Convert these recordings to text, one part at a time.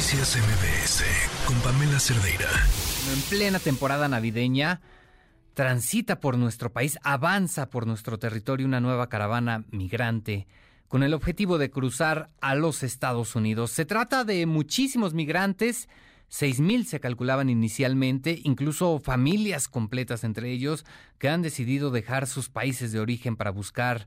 Noticias MBS con Pamela Cerdeira. En plena temporada navideña, transita por nuestro país, avanza por nuestro territorio una nueva caravana migrante con el objetivo de cruzar a los Estados Unidos. Se trata de muchísimos migrantes, seis mil se calculaban inicialmente, incluso familias completas entre ellos, que han decidido dejar sus países de origen para buscar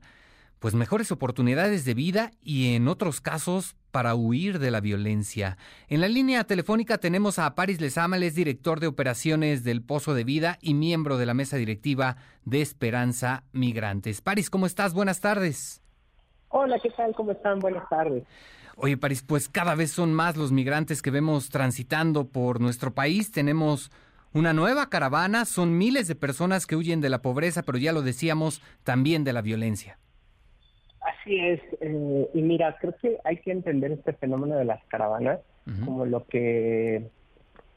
pues mejores oportunidades de vida y en otros casos para huir de la violencia. En la línea telefónica tenemos a Paris Lezámales, director de operaciones del Pozo de Vida y miembro de la mesa directiva de Esperanza Migrantes. Paris, ¿cómo estás? Buenas tardes. Hola, ¿qué tal? ¿Cómo están? Buenas tardes. Oye, Paris, pues cada vez son más los migrantes que vemos transitando por nuestro país. Tenemos una nueva caravana, son miles de personas que huyen de la pobreza, pero ya lo decíamos, también de la violencia. Así es, eh, y mira, creo que hay que entender este fenómeno de las caravanas como lo que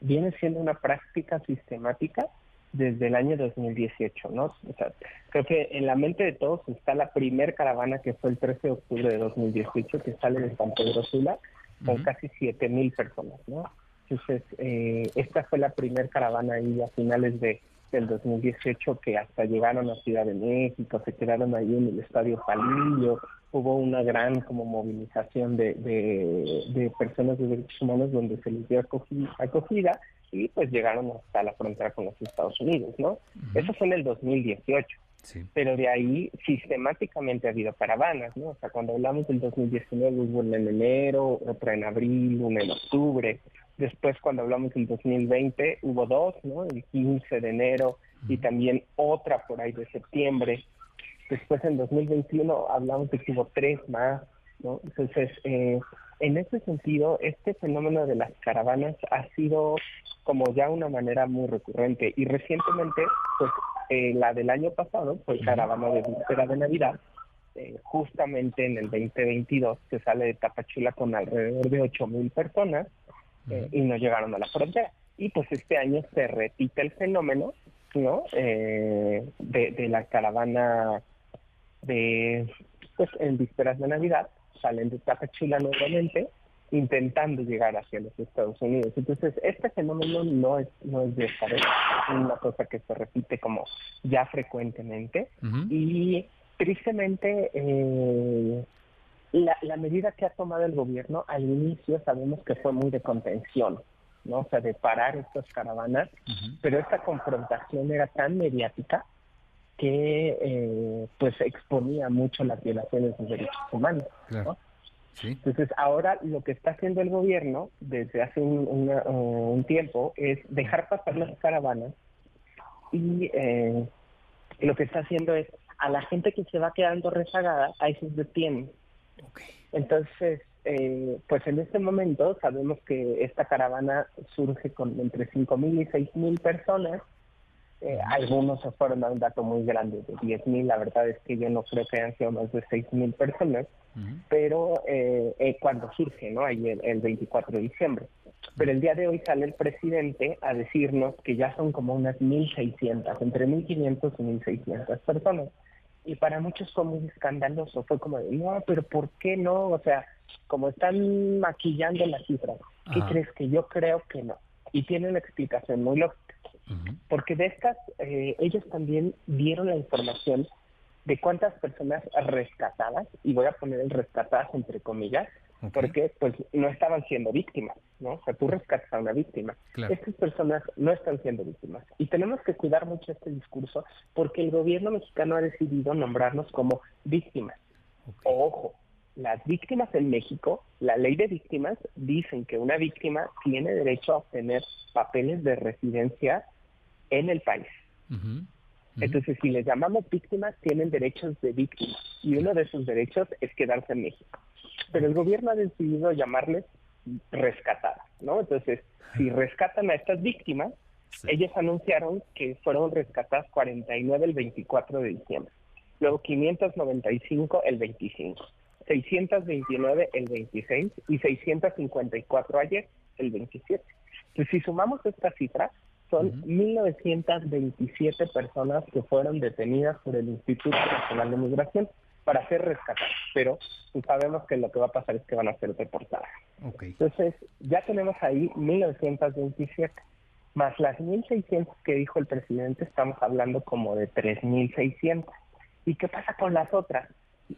viene siendo una práctica sistemática desde el año 2018, ¿no? O sea, creo que en la mente de todos está la primer caravana que fue el 13 de octubre de 2018 que sale de San Pedro Sula con casi 7 mil personas, ¿no? Entonces, eh, esta fue la primer caravana ahí a finales de del 2018 que hasta llegaron a Ciudad de México, se quedaron ahí en el Estadio Palillo, hubo una gran como movilización de, de, personas de derechos humanos donde se les dio acogida, y pues llegaron hasta la frontera con los Estados Unidos, ¿no? Eso fue en el 2018. Pero de ahí sistemáticamente ha habido caravanas, ¿no? O sea, cuando hablamos del 2019 hubo una en enero, otra en abril, una en octubre. Después cuando hablamos del 2020 hubo dos, ¿no? El 15 de enero y también otra por ahí de septiembre. Después en 2021 hablamos de que hubo tres más, ¿no? Entonces, eh, en ese sentido, este fenómeno de las caravanas ha sido como ya una manera muy recurrente y recientemente, pues eh, la del año pasado fue caravana de víspera de Navidad, eh, justamente en el 2022 que sale de Tapachula con alrededor de 8 mil personas eh, y no llegaron a la frontera. Y pues este año se repite el fenómeno, ¿no? de, de la caravana de, pues en vísperas de Navidad, salen de Tapachula nuevamente intentando llegar hacia los Estados Unidos. Entonces, este fenómeno no es, no es de esta vez, es una cosa que se repite como ya frecuentemente y tristemente eh, la, la medida que ha tomado el gobierno al inicio sabemos que fue muy de contención, ¿no? O sea, de parar estas caravanas, pero esta confrontación era tan mediática que eh, pues exponía mucho las violaciones de derechos humanos. ¿no? Entonces, ahora lo que está haciendo el gobierno desde hace un, tiempo es dejar pasar las caravanas y eh, lo que está haciendo es a la gente que se va quedando rezagada, a esos detienen. Entonces, eh, pues en este momento sabemos que esta caravana surge con entre 5.000 y 6.000 personas eh, algunos se fueron a un dato muy grande de 10.000, la verdad es que yo no creo que hayan sido más de 6.000 personas, pero eh, eh, cuando surge, ¿no? Ahí el, 24 de diciembre. Pero el día de hoy sale el presidente a decirnos que ya son como unas 1.600, entre 1.500 y 1.600 personas. Y para muchos fue muy escandaloso, fue como de, no, pero ¿por qué no? O sea, como están maquillando las cifras, ¿qué crees que yo creo que no? Y tiene una explicación muy lógica porque de estas, eh, ellos también dieron la información de cuántas personas rescatadas, y voy a poner el rescatadas entre comillas, porque pues no estaban siendo víctimas, ¿no? O sea, tú rescatas a una víctima. Estas personas no están siendo víctimas. Y tenemos que cuidar mucho este discurso porque el gobierno mexicano ha decidido nombrarnos como víctimas. Ojo, las víctimas en México, la ley de víctimas dicen que una víctima tiene derecho a obtener papeles de residencia en el país. Entonces, si les llamamos víctimas, tienen derechos de víctimas y uno de esos derechos es quedarse en México. Pero el gobierno ha decidido llamarles rescatadas, ¿no? Entonces, si rescatan a estas víctimas, ellos anunciaron que fueron rescatadas 49 el 24 de diciembre, luego 595 el 25, 629 el 26 y 654 ayer el 27. Entonces, si sumamos estas cifras, son 1.927 personas que fueron detenidas por el Instituto Nacional de Migración para ser rescatadas, pero pues, sabemos que lo que va a pasar es que van a ser deportadas. Entonces, ya tenemos ahí 1927, más las 1600 que dijo el presidente, estamos hablando como de 3600. ¿Y qué pasa con las otras?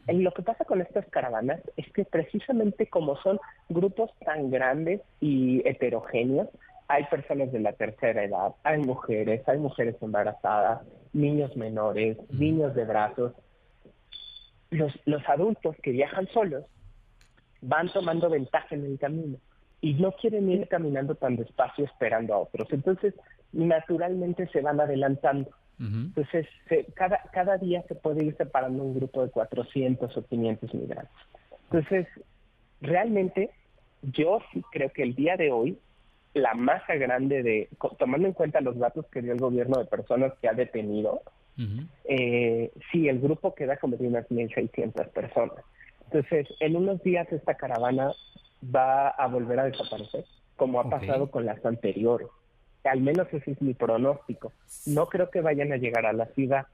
lo que pasa con estas caravanas es que precisamente como son grupos tan grandes y heterogéneos, hay personas de la tercera edad, hay mujeres, hay mujeres embarazadas, niños menores, niños de brazos. Los, los adultos que viajan solos van tomando ventaja en el camino y no quieren ir caminando tan despacio esperando a otros. Entonces, naturalmente se van adelantando. Entonces, cada, cada día se puede ir separando un grupo de 400 o 500 migrantes. Entonces, realmente, yo sí creo que el día de hoy, la masa grande de, tomando en cuenta los datos que dio el gobierno de personas que ha detenido, eh, sí, el grupo queda como de unas 1.600 personas. Entonces, en unos días esta caravana va a volver a desaparecer, como ha pasado con las anteriores. Al menos ese es mi pronóstico. No creo que vayan a llegar a la ciudad.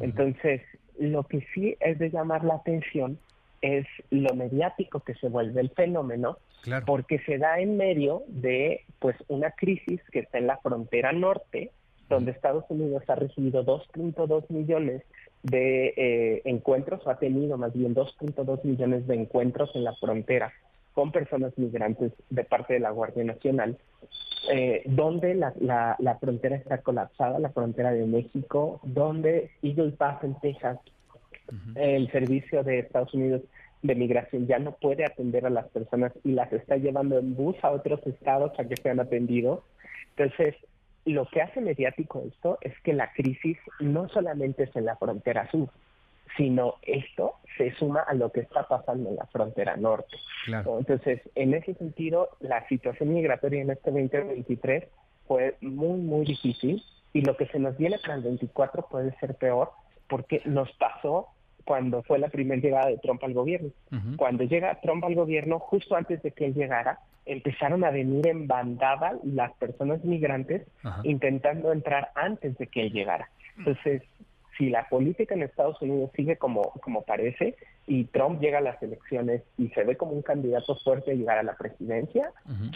Entonces, lo que sí es de llamar la atención es lo mediático que se vuelve el fenómeno, porque se da en medio de pues una crisis que está en la frontera norte, donde Estados Unidos ha recibido 2.2 millones de eh, encuentros, o ha tenido más bien 2.2 millones de encuentros en la frontera con personas migrantes de parte de la Guardia Nacional, eh, donde la, la, frontera está colapsada, la frontera de México, donde Eagle Pass en Texas, el servicio de Estados Unidos de migración ya no puede atender a las personas y las está llevando en bus a otros estados a que sean atendidos. Entonces, lo que hace mediático esto es que la crisis no solamente es en la frontera sur, sino esto se suma a lo que está pasando en la frontera norte. Entonces, en ese sentido, la situación migratoria en este 2023 fue muy, muy difícil y lo que se nos viene para el 24 puede ser peor porque nos pasó cuando fue la primera llegada de Trump al gobierno. Cuando llega Trump al gobierno, justo antes de que él llegara, empezaron a venir en bandada las personas migrantes intentando entrar antes de que él llegara. Entonces, si la política en Estados Unidos sigue como, como parece y Trump llega a las elecciones y se ve como un candidato fuerte a llegar a la presidencia,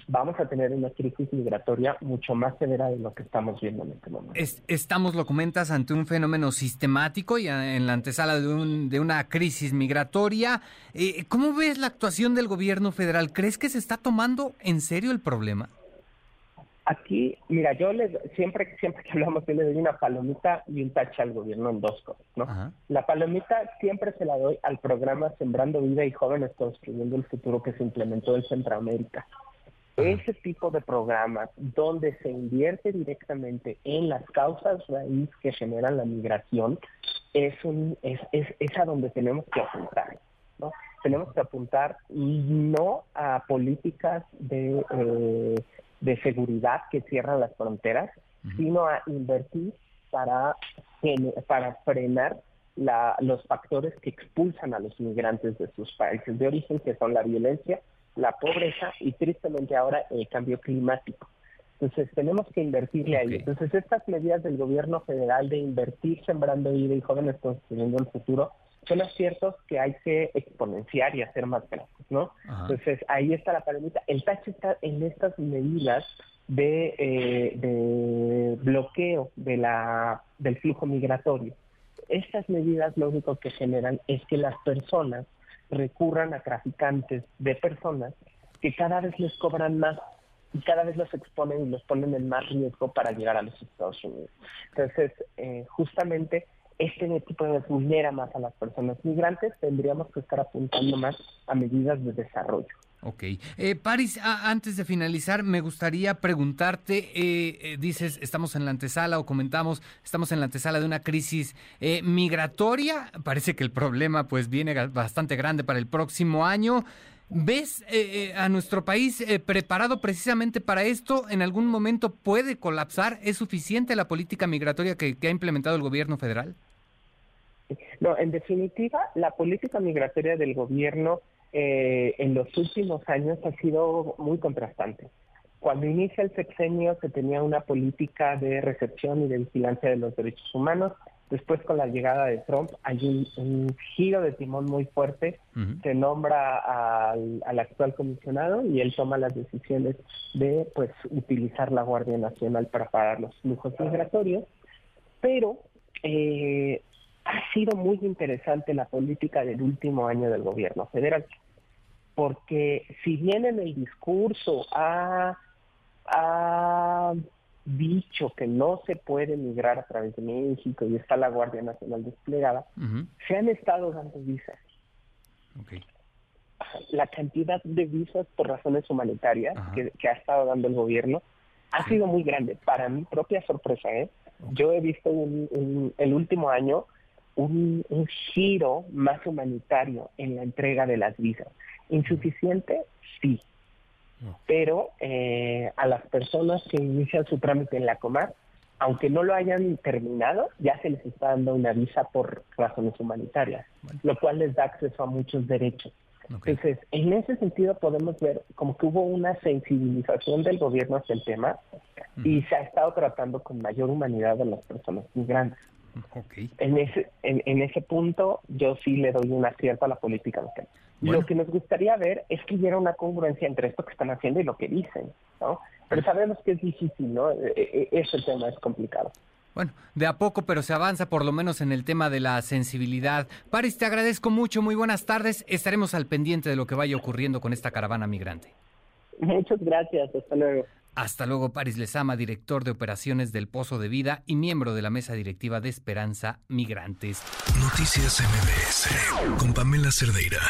vamos a tener una crisis migratoria mucho más severa de lo que estamos viendo en este momento. estamos, lo comentas, ante un fenómeno sistemático y en la antesala de, un, de una crisis migratoria. Eh, ¿Cómo ves la actuación del gobierno federal? ¿Crees que se está tomando en serio el problema? Aquí, mira, yo les, siempre, siempre que hablamos, yo le doy una palomita y un tache al gobierno en dos cosas, ¿no? La palomita siempre se la doy al programa Sembrando Vida y Jóvenes Construyendo el Futuro que se implementó en Centroamérica. Ese tipo de programas donde se invierte directamente en las causas raíz que generan la migración es, un, es, es, es a donde tenemos que apuntar, ¿no? Tenemos que apuntar no a políticas de... Eh, de seguridad que cierran las fronteras, sino a invertir para, para frenar la, los factores que expulsan a los migrantes de sus países de origen, que son la violencia, la pobreza y tristemente ahora el cambio climático. Entonces tenemos que invertirle ahí. Entonces estas medidas del gobierno federal de invertir sembrando vida y jóvenes construyendo el futuro son aciertos que hay que exponenciar y hacer más grandes, ¿no? Entonces, ahí está la palomita. El tache está en estas medidas de, eh, de bloqueo de la, del flujo migratorio. Estas medidas lo único que generan es que las personas recurran a traficantes de personas que cada vez les cobran más y cada vez los exponen y los ponen en más riesgo para llegar a los Estados Unidos. Entonces, eh, justamente este tipo de vulnera más a las personas migrantes, tendríamos que estar apuntando más a medidas de desarrollo. Ok. Eh, Paris, antes de finalizar, me gustaría preguntarte, eh, eh, dices, estamos en la antesala o comentamos, estamos en la antesala de una crisis eh, migratoria, parece que el problema pues viene bastante grande para el próximo año. ¿Ves a nuestro país preparado precisamente para esto? ¿En algún momento puede colapsar? ¿Es suficiente la política migratoria que ha implementado el gobierno federal? No, en definitiva, la política migratoria del gobierno eh, en los últimos años ha sido muy contrastante. Cuando inicia el sexenio se tenía una política de recepción y de vigilancia de los derechos humanos Después, con la llegada de Trump, hay un, giro de timón muy fuerte. Se nombra al, actual comisionado y él toma las decisiones de pues utilizar la Guardia Nacional para parar los flujos migratorios. Pero eh, ha sido muy interesante la política del último año del gobierno federal, porque si bien en el discurso ha dicho que no se puede migrar a través de México y está la Guardia Nacional desplegada, se han estado dando visas. La cantidad de visas por razones humanitarias que, ha estado dando el gobierno ha sido muy grande. Para mi propia sorpresa, ¿eh? yo he visto un, el último año un, un giro más humanitario en la entrega de las visas. ¿Insuficiente? Sí pero eh, a las personas que inician su trámite en la Comar, aunque no lo hayan terminado, ya se les está dando una visa por razones humanitarias, lo cual les da acceso a muchos derechos. Entonces, en ese sentido podemos ver como que hubo una sensibilización del gobierno hacia el tema y se ha estado tratando con mayor humanidad a las personas migrantes. En, ese, en, ese punto yo sí le doy un acierto a la política local. Lo que nos gustaría ver es que hubiera una congruencia entre esto que están haciendo y lo que dicen, ¿no? Pero sabemos que es difícil, ¿no? E, e, e, ese tema es complicado. Bueno, de a poco, pero se avanza por lo menos en el tema de la sensibilidad. Paris, te agradezco mucho, muy buenas tardes. Estaremos al pendiente de lo que vaya ocurriendo con esta caravana migrante. Muchas gracias, hasta luego. Hasta luego, Paris Lezama, director de operaciones del Pozo de Vida y miembro de la mesa directiva de Esperanza Migrantes. Noticias MBS con Pamela Cerdeira.